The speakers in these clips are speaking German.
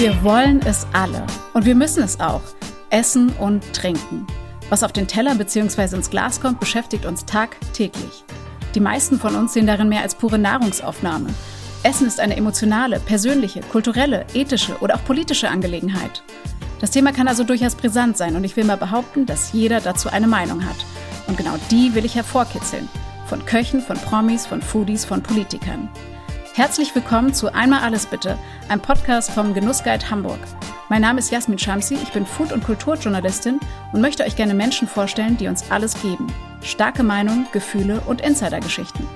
Wir wollen es alle. Und wir müssen es auch. Essen und trinken. Was auf den Teller bzw. ins Glas kommt, beschäftigt uns tagtäglich. Die meisten von uns sehen darin mehr als pure Nahrungsaufnahme. Essen ist eine emotionale, persönliche, kulturelle, ethische oder auch politische Angelegenheit. Das Thema kann also durchaus brisant sein und ich will mal behaupten, dass jeder dazu eine Meinung hat. Und genau die will ich hervorkitzeln. Von Köchen, von Promis, von Foodies, von Politikern. Herzlich willkommen zu Einmal alles bitte, einem Podcast vom Genussguide Hamburg. Mein Name ist Jasmin Shamsi, ich bin Food- und Kulturjournalistin und möchte euch gerne Menschen vorstellen, die uns alles geben. Starke Meinungen, Gefühle und Insidergeschichten.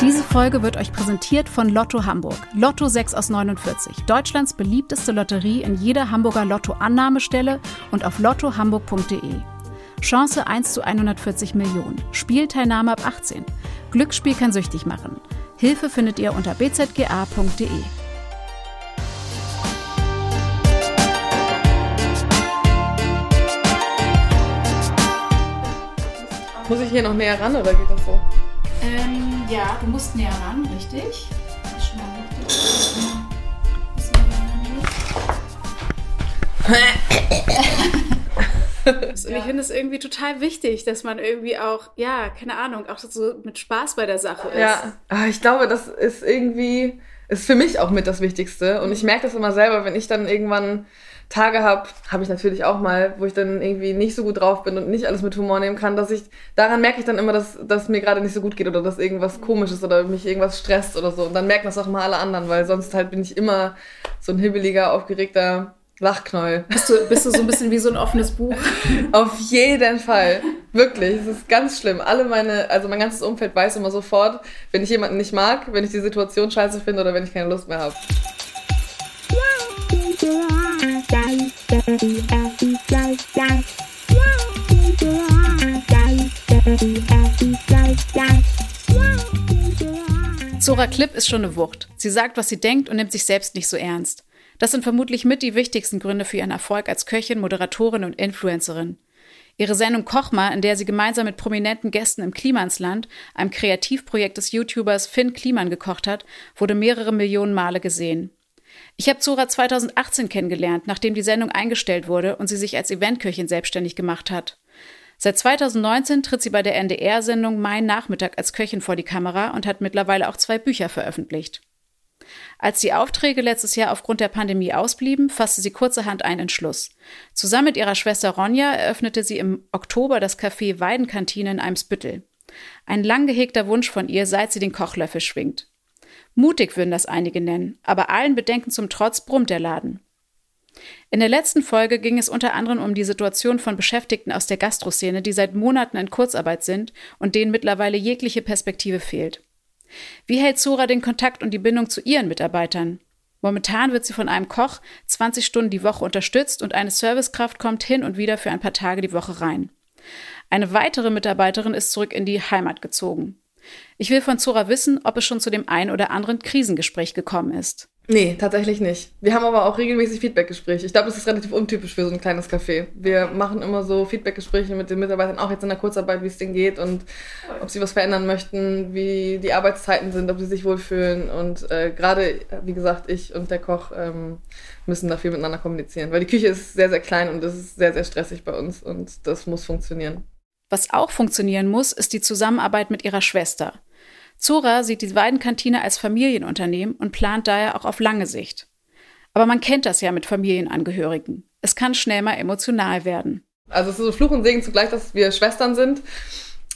Diese Folge wird euch präsentiert von Lotto Hamburg. Lotto 6 aus 49. Deutschlands beliebteste Lotterie in jeder Hamburger Lotto-Annahmestelle und auf lottohamburg.de. Chance 1 zu 140 Millionen. Spielteilnahme ab 18. Glücksspiel kann süchtig machen. Hilfe findet ihr unter bzga.de. Muss ich hier noch näher ran oder geht das so? Ähm, ja, du musst näher ran, richtig? Und ich finde es irgendwie total wichtig, dass man irgendwie auch, ja, keine Ahnung, auch so mit Spaß bei der Sache ist. Ja, Ah, ich glaube, das ist irgendwie, ist für mich auch mit das Wichtigste. Und ich merke das immer selber, wenn ich dann irgendwann Tage habe, habe ich natürlich auch mal, wo ich dann irgendwie nicht so gut drauf bin und nicht alles mit Humor nehmen kann, dass ich, daran merke ich dann immer, dass, dass mir gerade nicht so gut geht oder dass irgendwas komisch ist oder mich irgendwas stresst oder so. Und dann merken das auch mal alle anderen, weil sonst halt bin ich immer so ein hibbeliger, aufgeregter Lachknäuel. Bist du, bist du so ein bisschen wie so ein offenes Buch? Auf jeden Fall. Wirklich. Es ist ganz schlimm. Alle meine, also mein ganzes Umfeld weiß immer sofort, wenn ich jemanden nicht mag, wenn ich die Situation scheiße finde oder wenn ich keine Lust mehr habe. Zora Klipp ist schon eine Wucht. Sie sagt, was sie denkt und nimmt sich selbst nicht so ernst. Das sind vermutlich mit die wichtigsten Gründe für ihren Erfolg als Köchin, Moderatorin und Influencerin. Ihre Sendung Kochma, in der sie gemeinsam mit prominenten Gästen im Klimansland, einem Kreativprojekt des YouTubers Finn Kliman gekocht hat, wurde mehrere Millionen Male gesehen. Ich habe Zora 2018 kennengelernt, nachdem die Sendung eingestellt wurde und sie sich als Eventköchin selbstständig gemacht hat. Seit 2019 tritt sie bei der NDR-Sendung Mein Nachmittag als Köchin vor die Kamera und hat mittlerweile auch zwei Bücher veröffentlicht. Als die Aufträge letztes Jahr aufgrund der Pandemie ausblieben, fasste sie kurzerhand einen Entschluss. Zusammen mit ihrer Schwester Ronja eröffnete sie im Oktober das Café Weidenkantine in Eimsbüttel. Ein lang gehegter Wunsch von ihr, seit sie den Kochlöffel schwingt. Mutig würden das einige nennen, aber allen Bedenken zum Trotz brummt der Laden. In der letzten Folge ging es unter anderem um die Situation von Beschäftigten aus der Gastroszene, die seit Monaten in Kurzarbeit sind und denen mittlerweile jegliche Perspektive fehlt. Wie hält Zora den Kontakt und die Bindung zu ihren Mitarbeitern? Momentan wird sie von einem Koch 20 Stunden die Woche unterstützt und eine Servicekraft kommt hin und wieder für ein paar Tage die Woche rein. Eine weitere Mitarbeiterin ist zurück in die Heimat gezogen. Ich will von Zora wissen, ob es schon zu dem ein oder anderen Krisengespräch gekommen ist. Nee, tatsächlich nicht. Wir haben aber auch regelmäßig Feedbackgespräche. Ich glaube, das ist relativ untypisch für so ein kleines Café. Wir machen immer so Feedbackgespräche mit den Mitarbeitern, auch jetzt in der Kurzarbeit, wie es denen geht und ob sie was verändern möchten, wie die Arbeitszeiten sind, ob sie sich wohlfühlen. Und äh, gerade, wie gesagt, ich und der Koch ähm, müssen da viel miteinander kommunizieren. Weil die Küche ist sehr, sehr klein und es ist sehr, sehr stressig bei uns und das muss funktionieren. Was auch funktionieren muss, ist die Zusammenarbeit mit ihrer Schwester. Zora sieht die Weidenkantine als Familienunternehmen und plant daher auch auf lange Sicht. Aber man kennt das ja mit Familienangehörigen. Es kann schnell mal emotional werden. Also es ist so Fluch und Segen zugleich, dass wir Schwestern sind,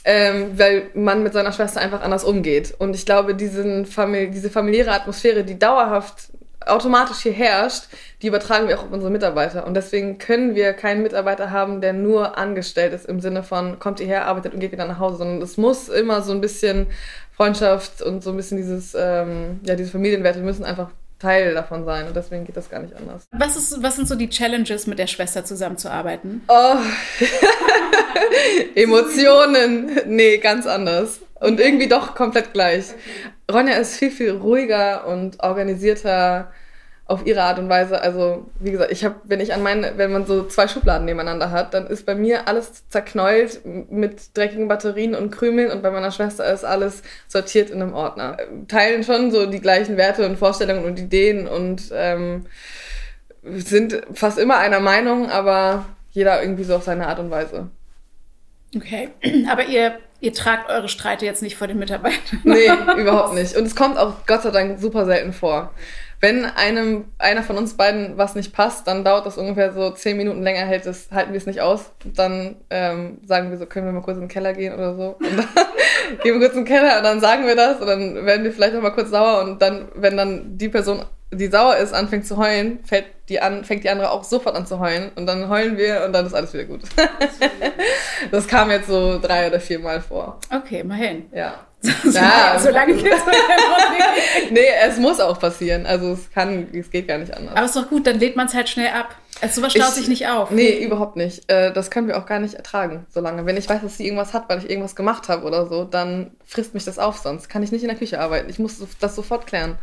ähm, weil man mit seiner Schwester einfach anders umgeht. Und ich glaube, diesen Famili diese familiäre Atmosphäre, die dauerhaft automatisch hier herrscht, die übertragen wir auch auf unsere Mitarbeiter. Und deswegen können wir keinen Mitarbeiter haben, der nur angestellt ist im Sinne von, kommt hierher, arbeitet und geht wieder nach Hause, sondern es muss immer so ein bisschen Freundschaft und so ein bisschen dieses, ähm, ja, diese Familienwerte müssen einfach Teil davon sein und deswegen geht das gar nicht anders. Was, ist, was sind so die Challenges, mit der Schwester zusammenzuarbeiten? Oh, Emotionen, nee, ganz anders. Und irgendwie doch komplett gleich. Ronja ist viel, viel ruhiger und organisierter auf ihre Art und Weise. Also, wie gesagt, ich habe, wenn ich an meine, wenn man so zwei Schubladen nebeneinander hat, dann ist bei mir alles zerknäult mit dreckigen Batterien und Krümeln und bei meiner Schwester ist alles sortiert in einem Ordner. Teilen schon so die gleichen Werte und Vorstellungen und Ideen und ähm, sind fast immer einer Meinung, aber jeder irgendwie so auf seine Art und Weise. Okay, aber ihr, ihr tragt eure Streite jetzt nicht vor den Mitarbeitern. Nee, überhaupt nicht. Und es kommt auch Gott sei Dank super selten vor wenn einem einer von uns beiden was nicht passt, dann dauert das ungefähr so zehn Minuten länger, hält es, halten wir es nicht aus. Dann ähm, sagen wir so, können wir mal kurz in den Keller gehen oder so. Und dann gehen wir kurz in den Keller und dann sagen wir das und dann werden wir vielleicht auch mal kurz sauer und dann, wenn dann die Person, die sauer ist, anfängt zu heulen, fällt die an, fängt die andere auch sofort an zu heulen und dann heulen wir und dann ist alles wieder gut. das kam jetzt so drei oder vier Mal vor. Okay, immerhin. Ja. ja, so lange geht's Nee, es muss auch passieren. Also es kann, es geht gar nicht anders. Aber ist doch gut, dann lädt man es halt schnell ab. Also sowas staut ich, sich nicht auf. Nee, überhaupt nicht. Äh, das können wir auch gar nicht ertragen, so lange. Wenn ich weiß, dass sie irgendwas hat, weil ich irgendwas gemacht habe oder so, dann frisst mich das auf, sonst kann ich nicht in der Küche arbeiten. Ich muss das sofort klären.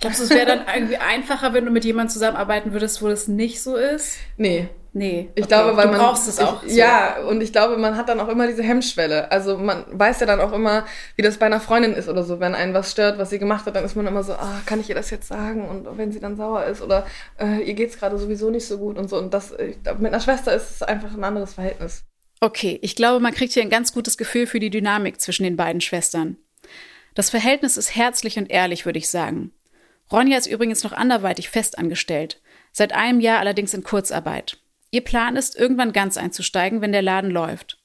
Glaubst du, es wäre dann irgendwie einfacher, wenn du mit jemandem zusammenarbeiten würdest, wo das nicht so ist? Nee, Nee. Ich okay. glaube, weil du man. brauchst es auch. Ich, so. Ja, und ich glaube, man hat dann auch immer diese Hemmschwelle. Also man weiß ja dann auch immer, wie das bei einer Freundin ist oder so. Wenn einen was stört, was sie gemacht hat, dann ist man immer so, ah, kann ich ihr das jetzt sagen? Und wenn sie dann sauer ist oder äh, ihr geht's gerade sowieso nicht so gut und so. Und das mit einer Schwester ist es einfach ein anderes Verhältnis. Okay, ich glaube, man kriegt hier ein ganz gutes Gefühl für die Dynamik zwischen den beiden Schwestern. Das Verhältnis ist herzlich und ehrlich, würde ich sagen. Ronja ist übrigens noch anderweitig festangestellt, seit einem Jahr allerdings in Kurzarbeit. Ihr Plan ist, irgendwann ganz einzusteigen, wenn der Laden läuft.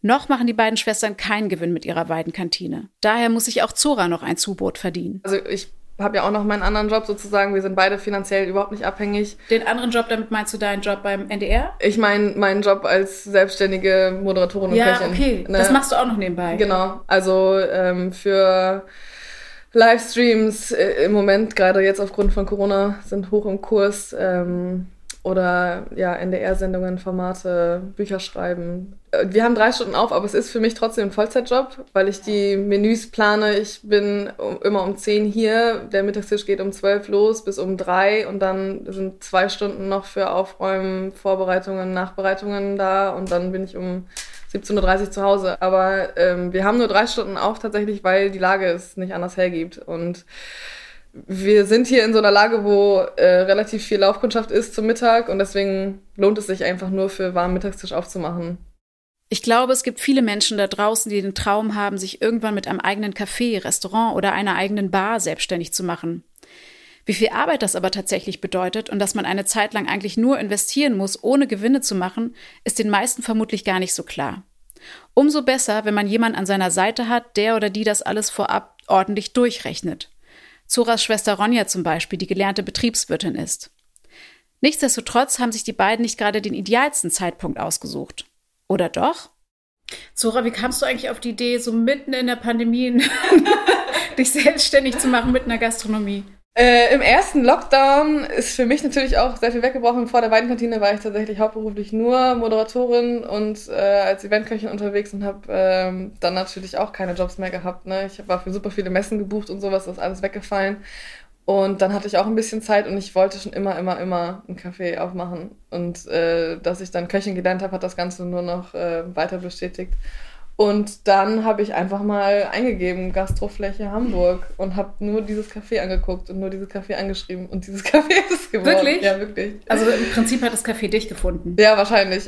Noch machen die beiden Schwestern keinen Gewinn mit ihrer Weidenkantine. Daher muss sich auch Zora noch ein Zubrot verdienen. Also ich habe ja auch noch meinen anderen Job sozusagen. Wir sind beide finanziell überhaupt nicht abhängig. Den anderen Job, damit meinst du deinen Job beim NDR? Ich meine meinen Job als selbstständige Moderatorin und ja, Köchin. Ja, okay. Ne? Das machst du auch noch nebenbei. Genau. Also ähm, für Livestreams äh, im Moment, gerade jetzt aufgrund von Corona, sind hoch im Kurs. Ähm, oder ja, NDR-Sendungen, Formate, Bücher schreiben. Äh, wir haben drei Stunden auf, aber es ist für mich trotzdem ein Vollzeitjob, weil ich die Menüs plane. Ich bin immer um zehn hier, der Mittagstisch geht um zwölf los bis um drei und dann sind zwei Stunden noch für Aufräumen, Vorbereitungen, Nachbereitungen da und dann bin ich um 17.30 Uhr zu Hause. Aber ähm, wir haben nur drei Stunden auf tatsächlich, weil die Lage es nicht anders hergibt. Und wir sind hier in so einer Lage, wo äh, relativ viel Laufkundschaft ist zum Mittag und deswegen lohnt es sich einfach nur für warmen Mittagstisch aufzumachen. Ich glaube, es gibt viele Menschen da draußen, die den Traum haben, sich irgendwann mit einem eigenen Café, Restaurant oder einer eigenen Bar selbstständig zu machen. Wie viel Arbeit das aber tatsächlich bedeutet und dass man eine Zeit lang eigentlich nur investieren muss, ohne Gewinne zu machen, ist den meisten vermutlich gar nicht so klar. Umso besser, wenn man jemanden an seiner Seite hat, der oder die das alles vorab ordentlich durchrechnet. Zoras Schwester Ronja zum Beispiel, die gelernte Betriebswirtin ist. Nichtsdestotrotz haben sich die beiden nicht gerade den idealsten Zeitpunkt ausgesucht. Oder doch? Zora, wie kamst du eigentlich auf die Idee, so mitten in der Pandemie dich selbstständig zu machen mit einer Gastronomie? Äh, Im ersten Lockdown ist für mich natürlich auch sehr viel weggebrochen. Vor der Weidenkantine war ich tatsächlich hauptberuflich nur Moderatorin und äh, als Eventköchin unterwegs und habe ähm, dann natürlich auch keine Jobs mehr gehabt. Ne? Ich war für super viele Messen gebucht und sowas, ist alles weggefallen. Und dann hatte ich auch ein bisschen Zeit und ich wollte schon immer, immer, immer ein Café aufmachen. Und äh, dass ich dann Köchin gelernt habe, hat das Ganze nur noch äh, weiter bestätigt. Und dann habe ich einfach mal eingegeben, Gastrofläche Hamburg und habe nur dieses Café angeguckt und nur dieses Café angeschrieben und dieses Café ist es geworden. Wirklich? Ja, wirklich. Also im Prinzip hat das Café dich gefunden. Ja, wahrscheinlich.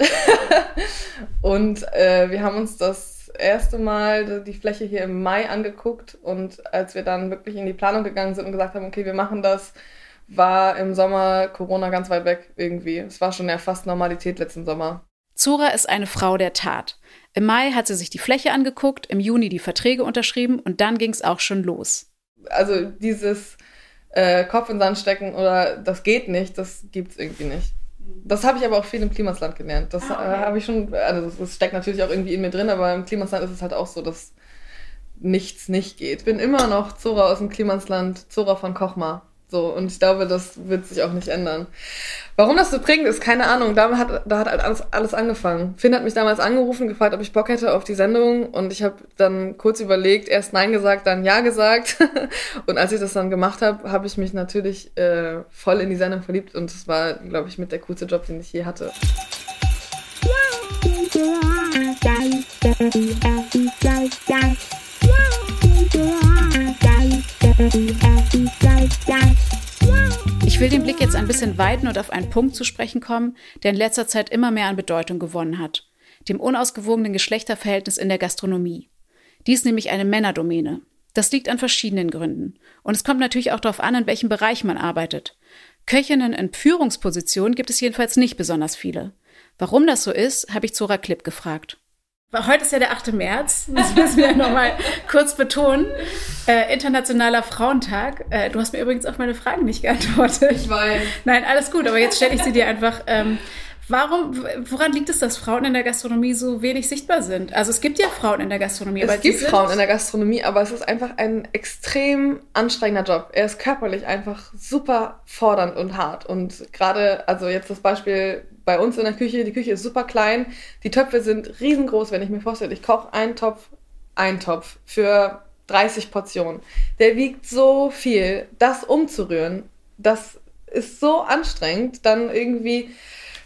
und äh, wir haben uns das erste Mal die Fläche hier im Mai angeguckt und als wir dann wirklich in die Planung gegangen sind und gesagt haben, okay, wir machen das, war im Sommer Corona ganz weit weg irgendwie. Es war schon ja fast Normalität letzten Sommer. Zura ist eine Frau der Tat. Im Mai hat sie sich die Fläche angeguckt, im Juni die Verträge unterschrieben und dann ging es auch schon los. Also dieses äh, Kopf in den Sand stecken oder das geht nicht, das gibt es irgendwie nicht. Das habe ich aber auch viel im Klimasland gelernt. Das ah, okay. äh, habe ich schon, also das steckt natürlich auch irgendwie in mir drin, aber im Klimasland ist es halt auch so, dass nichts nicht geht. Ich bin immer noch Zora aus dem Klimasland, Zora von Kochma. So, und ich glaube, das wird sich auch nicht ändern. Warum das so prägend ist, keine Ahnung. Da hat, da hat halt alles, alles angefangen. Finn hat mich damals angerufen, gefragt, ob ich Bock hätte auf die Sendung. Und ich habe dann kurz überlegt, erst Nein gesagt, dann Ja gesagt. und als ich das dann gemacht habe, habe ich mich natürlich äh, voll in die Sendung verliebt. Und es war, glaube ich, mit der coolste Job, den ich je hatte. Ich bisschen weiten und auf einen Punkt zu sprechen kommen, der in letzter Zeit immer mehr an Bedeutung gewonnen hat. Dem unausgewogenen Geschlechterverhältnis in der Gastronomie. Dies nämlich eine Männerdomäne. Das liegt an verschiedenen Gründen. Und es kommt natürlich auch darauf an, in welchem Bereich man arbeitet. Köchinnen in Führungspositionen gibt es jedenfalls nicht besonders viele. Warum das so ist, habe ich Zora Klipp gefragt. Heute ist ja der 8. März, das müssen wir nochmal kurz betonen. Äh, Internationaler Frauentag. Äh, du hast mir übrigens auf meine Fragen nicht geantwortet. Ich weiß. Nein, alles gut, aber jetzt stelle ich sie dir einfach. Ähm, warum, woran liegt es, dass Frauen in der Gastronomie so wenig sichtbar sind? Also es gibt ja Frauen in der Gastronomie. Es gibt Frauen in der Gastronomie, aber es ist einfach ein extrem anstrengender Job. Er ist körperlich einfach super fordernd und hart. Und gerade, also jetzt das Beispiel bei uns in der Küche, die Küche ist super klein, die Töpfe sind riesengroß, wenn ich mir vorstelle, ich koche einen Topf, einen Topf für 30 Portionen. Der wiegt so viel, das umzurühren, das ist so anstrengend, dann irgendwie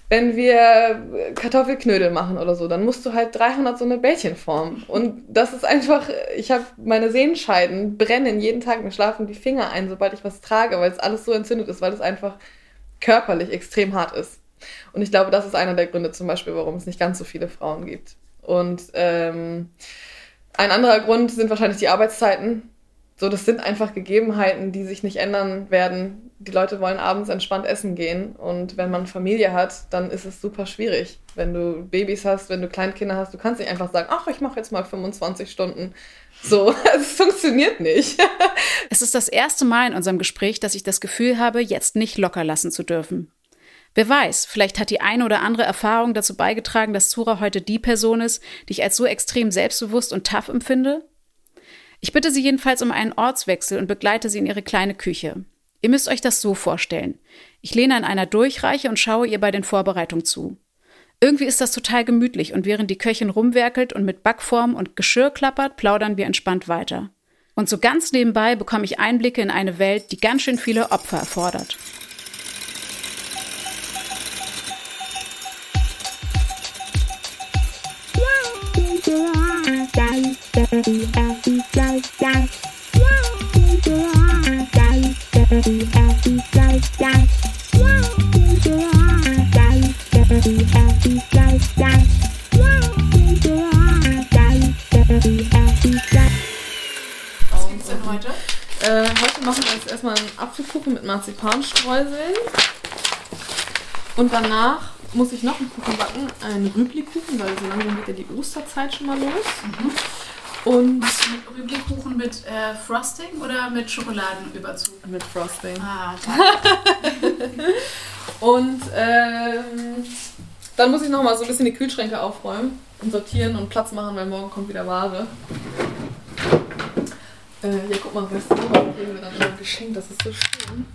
wenn wir Kartoffelknödel machen oder so, dann musst du halt 300 so eine Bällchen formen. Und das ist einfach, ich habe meine Sehenscheiden brennen jeden Tag, mir schlafen die Finger ein, sobald ich was trage, weil es alles so entzündet ist, weil es einfach körperlich extrem hart ist. Und ich glaube, das ist einer der Gründe zum Beispiel, warum es nicht ganz so viele Frauen gibt. Und ähm, ein anderer Grund sind wahrscheinlich die Arbeitszeiten. So, das sind einfach Gegebenheiten, die sich nicht ändern werden. Die Leute wollen abends entspannt essen gehen und wenn man Familie hat, dann ist es super schwierig. Wenn du Babys hast, wenn du Kleinkinder hast, du kannst nicht einfach sagen, ach, ich mache jetzt mal 25 Stunden. So, es funktioniert nicht. es ist das erste Mal in unserem Gespräch, dass ich das Gefühl habe, jetzt nicht locker lassen zu dürfen. Wer weiß, vielleicht hat die eine oder andere Erfahrung dazu beigetragen, dass Zura heute die Person ist, die ich als so extrem selbstbewusst und tough empfinde. Ich bitte sie jedenfalls um einen Ortswechsel und begleite sie in ihre kleine Küche. Ihr müsst euch das so vorstellen. Ich lehne an einer Durchreiche und schaue ihr bei den Vorbereitungen zu. Irgendwie ist das total gemütlich und während die Köchin rumwerkelt und mit Backform und Geschirr klappert, plaudern wir entspannt weiter. Und so ganz nebenbei bekomme ich Einblicke in eine Welt, die ganz schön viele Opfer erfordert. Marzipanstreuseln. Und danach muss ich noch einen Kuchen backen, einen Rüblikuchen, weil so langsam geht ja die Osterzeit schon mal los. Mhm. Und Machst du mit Rüblikuchen mit äh, Frosting oder mit Schokoladenüberzug? Mit Frosting. Ah, Und ähm, dann muss ich noch mal so ein bisschen die Kühlschränke aufräumen und sortieren und Platz machen, weil morgen kommt wieder Ware. Äh, ja, guck mal, du, kriegen wir dann immer geschenkt, das ist so schön.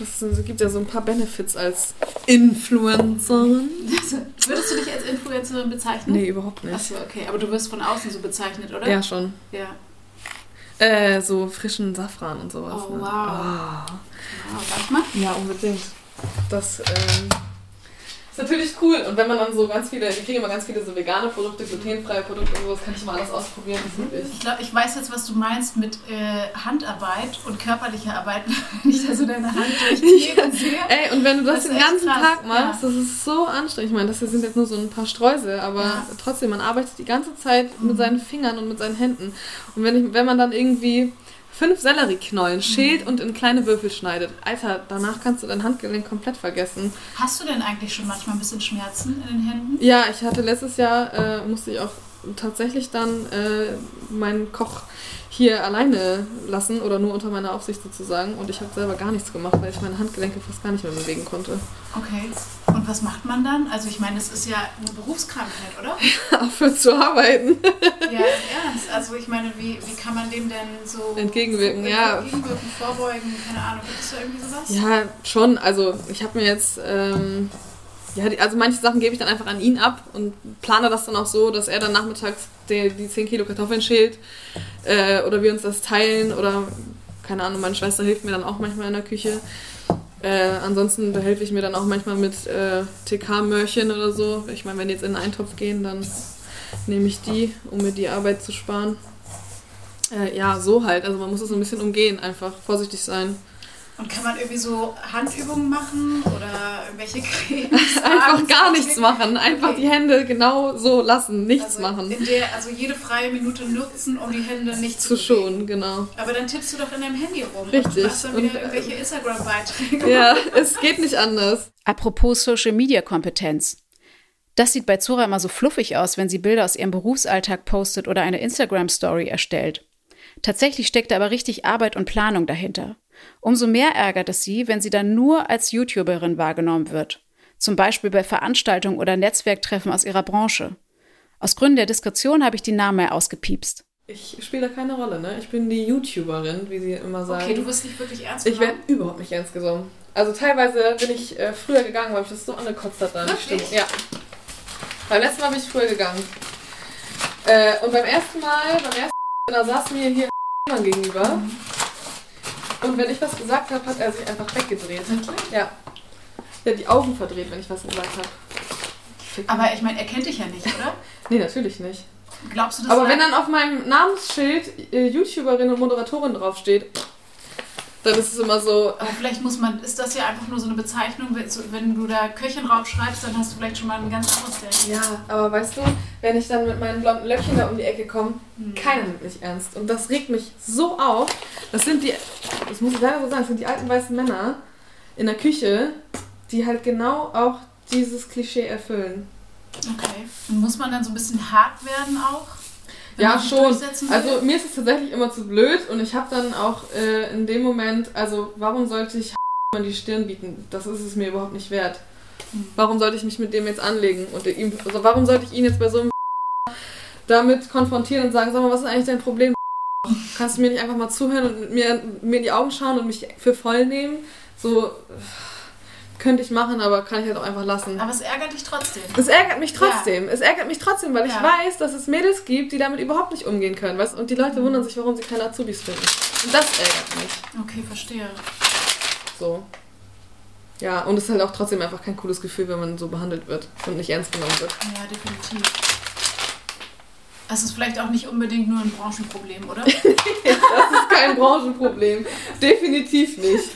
Es gibt ja so ein paar Benefits als Influencerin. Also, würdest du dich als Influencerin bezeichnen? Nee, überhaupt nicht. Achso, okay. Aber du wirst von außen so bezeichnet, oder? Ja, schon. Ja. Äh, so frischen Safran und sowas. Oh, ne? wow. Ah. Wow, darf man? Ja, unbedingt. Das ähm, ist natürlich cool. Und wenn man dann so ganz viele, wir kriegen immer ganz viele so vegane Produkte, glutenfreie Produkte und sowas, kann ich mal alles ausprobieren. Wirklich Ich glaube, ich weiß jetzt, was du meinst mit äh, Handarbeit und körperlicher Arbeit, wenn ich da so deine Hand durchgehe und sehe. Ey, und wenn du das, Das den ganzen krass, Tag machst, ja. das ist so anstrengend. Ich meine, das hier sind jetzt nur so ein paar Streusel, aber Ja. trotzdem, man arbeitet die ganze Zeit Mhm. mit seinen Fingern und mit seinen Händen. Und wenn, ich, wenn man dann irgendwie fünf Sellerieknollen schält Mhm. und in kleine Würfel schneidet, Alter, danach kannst du dein Handgelenk komplett vergessen. Hast du denn eigentlich schon manchmal ein bisschen Schmerzen in den Händen? Ja, ich hatte letztes Jahr, äh, musste ich auch tatsächlich dann äh, meinen hier alleine lassen oder nur unter meiner Aufsicht sozusagen. Und ich habe selber gar nichts gemacht, weil ich meine Handgelenke fast gar nicht mehr bewegen konnte. Okay. Und was macht man dann? Also ich meine, es ist ja eine Berufskrankheit, oder? Aufhören zu arbeiten. ja, im Ernst. Also ich meine, wie, wie kann man dem denn so entgegenwirken? Ja. Entgegenwirken, vorbeugen, keine Ahnung. Gibt es da irgendwie sowas? Ja, schon. Also ich habe mir jetzt... Ähm, ja, also manche Sachen gebe ich dann einfach an ihn ab und plane das dann auch so, dass er dann nachmittags die, die 10 Kilo Kartoffeln schält äh, oder wir uns das teilen oder keine Ahnung, meine Schwester hilft mir dann auch manchmal in der Küche. Äh, ansonsten behelfe ich mir dann auch manchmal mit äh, TK-Möhrchen oder so. Ich meine, wenn die jetzt in einen Eintopf gehen, dann nehme ich die, um mir die Arbeit zu sparen. Äh, ja, so halt. Also man muss es ein bisschen umgehen, einfach vorsichtig sein. Und kann man irgendwie so Handübungen machen oder irgendwelche Cremes? Einfach gar nichts machen. Einfach okay. die Hände genau so lassen, nichts also machen. Der, also jede freie Minute nutzen, um die Hände nicht zu, zu schonen, genau. Aber dann tippst du doch in deinem Handy rum. Richtig. Und machst dann wieder und, irgendwelche Instagram-Beiträge. Ja, es geht nicht anders. Apropos Social-Media-Kompetenz. Das sieht bei Zora immer so fluffig aus, wenn sie Bilder aus ihrem Berufsalltag postet oder eine Instagram-Story erstellt. Tatsächlich steckt da aber richtig Arbeit und Planung dahinter. Umso mehr ärgert es sie, wenn sie dann nur als YouTuberin wahrgenommen wird. Zum Beispiel bei Veranstaltungen oder Netzwerktreffen aus ihrer Branche. Aus Gründen der Diskretion habe ich die Namen mehr ausgepiepst. Ich spiele da keine Rolle, ne? Ich bin die YouTuberin, wie sie immer sagen. Okay, du wirst nicht wirklich ernst genommen? Ich werde überhaupt nicht ernst genommen. Also teilweise bin ich äh, früher gegangen, weil ich das so angekotzt hat dann. Stimmt. Ja. Beim letzten Mal bin ich früher gegangen. Äh, und beim ersten Mal, beim ersten Mal, da saß mir hier gegenüber. Mhm. Und wenn ich was gesagt habe, hat er sich einfach weggedreht. Wirklich? Ja. Er hat die Augen verdreht, wenn ich was gesagt habe. Aber ich meine, er kennt dich ja nicht, oder? nee, natürlich nicht. Glaubst du das? Aber wenn dann auf meinem Namensschild äh, YouTuberin und Moderatorin draufsteht, dann ist es immer so. Aber vielleicht muss man, ist das ja einfach nur so eine Bezeichnung, wenn du da Köchin schreibst, dann hast du vielleicht schon mal ein ganz anderes Ding. Ja, aber weißt du, wenn ich dann mit meinen blonden Löckchen da um die Ecke komme, hm. keiner nimmt mich ernst. Und das regt mich so auf. Das sind die, das muss ich leider so sagen, das sind die alten weißen Männer in der Küche, die halt genau auch dieses Klischee erfüllen. Okay. Und muss man dann so ein bisschen hart werden auch? Ja, schon. Also mir ist es tatsächlich immer zu blöd und ich habe dann auch äh, in dem Moment, also warum sollte ich an die Stirn bieten? Das ist es mir überhaupt nicht wert. Hm. Warum sollte ich mich mit dem jetzt anlegen und ihm, also warum sollte ich ihn jetzt bei so einem damit konfrontieren und sagen, sag mal, was ist eigentlich dein Problem? Kannst du mir nicht einfach mal zuhören und mir, mir in die Augen schauen und mich für voll nehmen? So könnte ich machen, aber kann ich halt auch einfach lassen. Aber es ärgert dich trotzdem. Es ärgert mich trotzdem. Ja. Es ärgert mich trotzdem, weil ja. ich weiß, dass es Mädels gibt, die damit überhaupt nicht umgehen können. Weißt? Und die Leute mhm. wundern sich, warum sie keine Azubis finden. Und das ärgert mich. Okay, verstehe. So. Ja, und es ist halt auch trotzdem einfach kein cooles Gefühl, wenn man so behandelt wird und nicht ernst genommen wird. Ja, definitiv. Es ist vielleicht auch nicht unbedingt nur ein Branchenproblem, oder? das ist kein Branchenproblem. Definitiv nicht.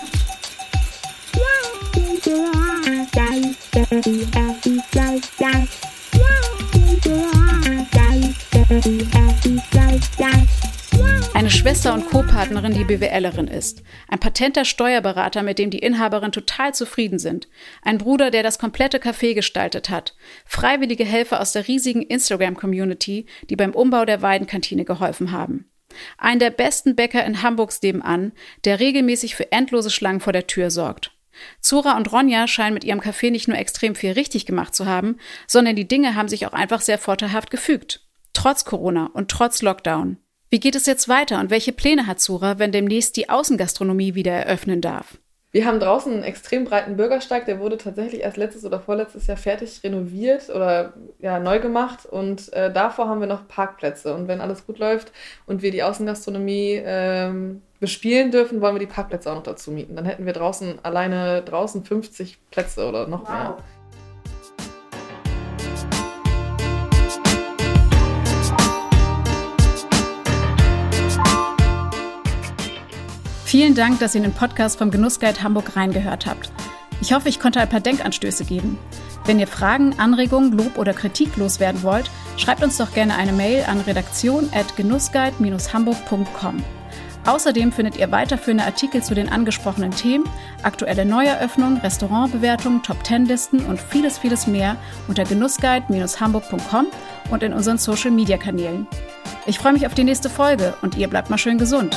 Eine Schwester und Co-Partnerin, die BWLerin ist. Ein patenter Steuerberater, mit dem die Inhaberin total zufrieden sind. Ein Bruder, der das komplette Café gestaltet hat. Freiwillige Helfer aus der riesigen Instagram-Community, die beim Umbau der Weidenkantine geholfen haben. Ein der besten Bäcker in Hamburgs nebenan, der regelmäßig für endlose Schlangen vor der Tür sorgt. Zora und Ronja scheinen mit ihrem Café nicht nur extrem viel richtig gemacht zu haben, sondern die Dinge haben sich auch einfach sehr vorteilhaft gefügt. Trotz Corona und trotz Lockdown. Wie geht es jetzt weiter und welche Pläne hat Zora, wenn demnächst die Außengastronomie wieder eröffnen darf? Wir haben draußen einen extrem breiten Bürgersteig, der wurde tatsächlich erst letztes oder vorletztes Jahr fertig renoviert oder ja, neu gemacht und äh, davor haben wir noch Parkplätze. Und wenn alles gut läuft und wir die Außengastronomie ähm, bespielen dürfen, wollen wir die Parkplätze auch noch dazu mieten. Dann hätten wir draußen alleine draußen 50 Plätze oder noch wow. mehr. Vielen Dank, dass ihr in den Podcast vom Genussguide Hamburg reingehört habt. Ich hoffe, ich konnte ein paar Denkanstöße geben. Wenn ihr Fragen, Anregungen, Lob oder Kritik loswerden wollt, schreibt uns doch gerne eine Mail an redaktion@genussguide-hamburg.com. Außerdem findet ihr weiterführende Artikel zu den angesprochenen Themen, aktuelle Neueröffnungen, Restaurantbewertungen, Top-10-Listen und vieles, vieles mehr unter genussguide-hamburg.com und in unseren Social-Media-Kanälen. Ich freue mich auf die nächste Folge und ihr bleibt mal schön gesund.